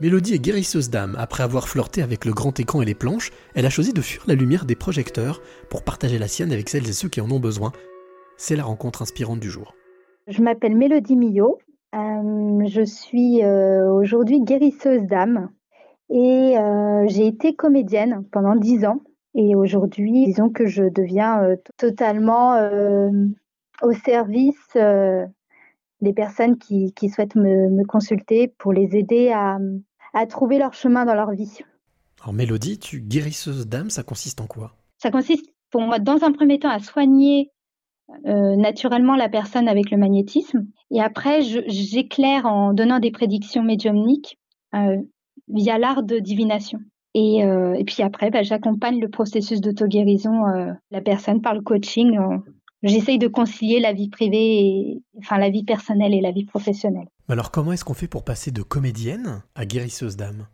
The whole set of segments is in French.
Mélodie est guérisseuse d'âme. Après avoir flirté avec le grand écran et les planches, elle a choisi de fuir la lumière des projecteurs pour partager la sienne avec celles et ceux qui en ont besoin. C'est la rencontre inspirante du jour. Je m'appelle Mélodie Millot. Euh, je suis euh, aujourd'hui guérisseuse d'âme et euh, j'ai été comédienne pendant dix ans. Et aujourd'hui, disons que je deviens totalement au service des personnes qui, souhaitent me, consulter pour les aider à, trouver leur chemin dans leur vie. Alors Mélodie, tu guérisseuse d'âme, ça consiste en quoi? Ça consiste pour moi dans un premier temps à soigner euh, naturellement la personne avec le magnétisme et après j'éclaire en donnant des prédictions médiumniques euh, via l'art de divination. Et, euh, et puis après, bah, j'accompagne le processus d'auto-guérison, la personne par le coaching j'essaye de concilier la vie privée, et, enfin la vie personnelle et la vie professionnelle. Alors comment est-ce qu'on fait pour passer de comédienne à guérisseuse d'âme?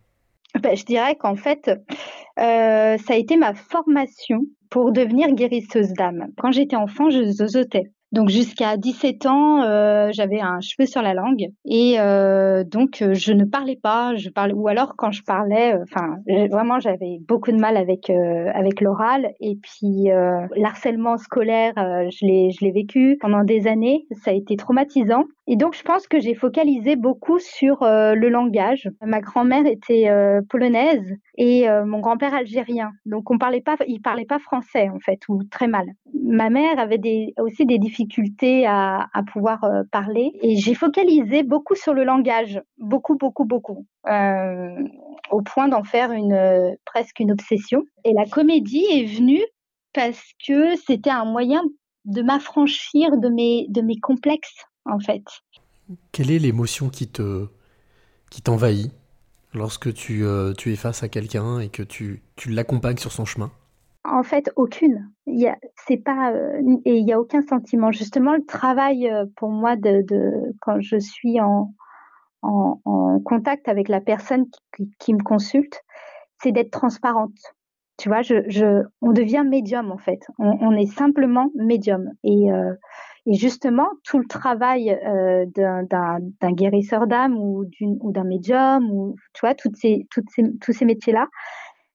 Ben, Je dirais qu'en fait, euh, ça a été ma formation pour devenir guérisseuse d'âme. Quand j'étais enfant, je zozotais. Donc jusqu'à 17 ans, euh, j'avais un cheveu sur la langue et euh, donc euh, je ne parlais pas. Je parlais ou alors quand je parlais, enfin vraiment j'avais beaucoup de mal avec avec l'oral et puis l'harcèlement scolaire, je l'ai je l'ai vécu pendant des années. Ça a été traumatisant et donc je pense que j'ai focalisé beaucoup sur le langage. Ma grand-mère était polonaise et mon grand-père algérien. Donc on parlait pas, il parlait pas français en fait ou très mal. Ma mère avait des, aussi des difficultés difficulté à, pouvoir euh, parler. Et j'ai focalisé beaucoup sur le langage, beaucoup, beaucoup, beaucoup, euh, au point d'en faire une presque une obsession. Et la comédie est venue parce que c'était un moyen de m'affranchir de mes, de mes complexes, en fait. Quelle est l'émotion qui te qui t'envahit lorsque tu, euh, tu es face à quelqu'un et que tu, tu l'accompagnes sur son chemin? En fait, aucune. Il y a, c'est pas, euh, et il y a aucun sentiment. Justement, le travail euh, pour moi de, de quand je suis en, en, en, contact avec la personne qui, qui me consulte, c'est d'être transparente. Tu vois, je, je, on devient médium en fait. On, on est simplement médium. Et, euh, et justement, tout le travail euh, d'un, guérisseur d'âme ou d'un médium, ou tu vois, toutes ces, toutes ces, tous ces métiers-là,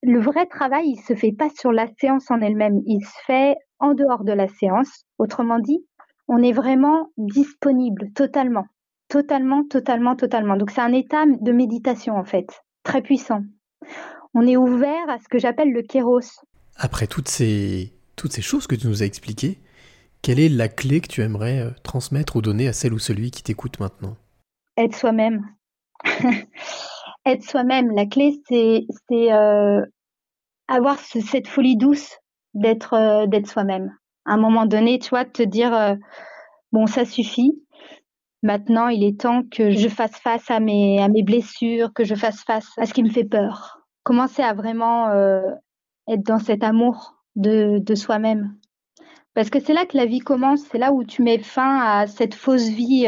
le vrai travail, il se fait pas sur la séance en elle-même, il se fait en dehors de la séance. Autrement dit, on est vraiment disponible totalement, totalement, totalement, totalement. Donc c'est un état de méditation en fait, très puissant. On est ouvert à ce que j'appelle le kéros. Après toutes ces, toutes ces choses que tu nous as expliquées, quelle est la clé que tu aimerais euh, transmettre ou donner à celle ou celui qui t'écoute maintenant? Être soi-même. être soi-même. La clé, c'est euh, avoir cette folie douce d'être euh, d'être soi-même. À un moment donné, tu vois, te dire euh, bon, ça suffit. Maintenant, il est temps que je fasse face à mes blessures, que je fasse face à ce qui me fait peur. Commencer à vraiment être dans cet amour de soi-même. Parce que c'est là que la vie commence, c'est là où tu mets fin à cette fausse vie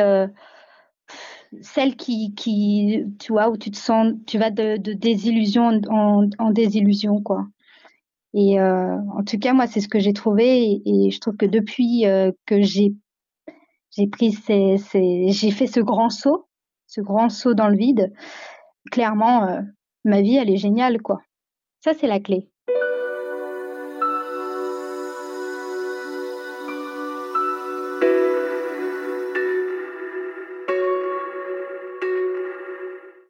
celle qui, qui, tu vois, où tu te sens, tu vas de, désillusion en, désillusion, quoi. Et euh, en tout cas, moi, c'est ce que j'ai trouvé, et, je trouve que depuis euh, que j'ai j'ai pris ces, j'ai fait ce grand saut, ce grand saut dans le vide, clairement, euh, ma vie, elle est géniale, quoi. Ça, c'est la clé.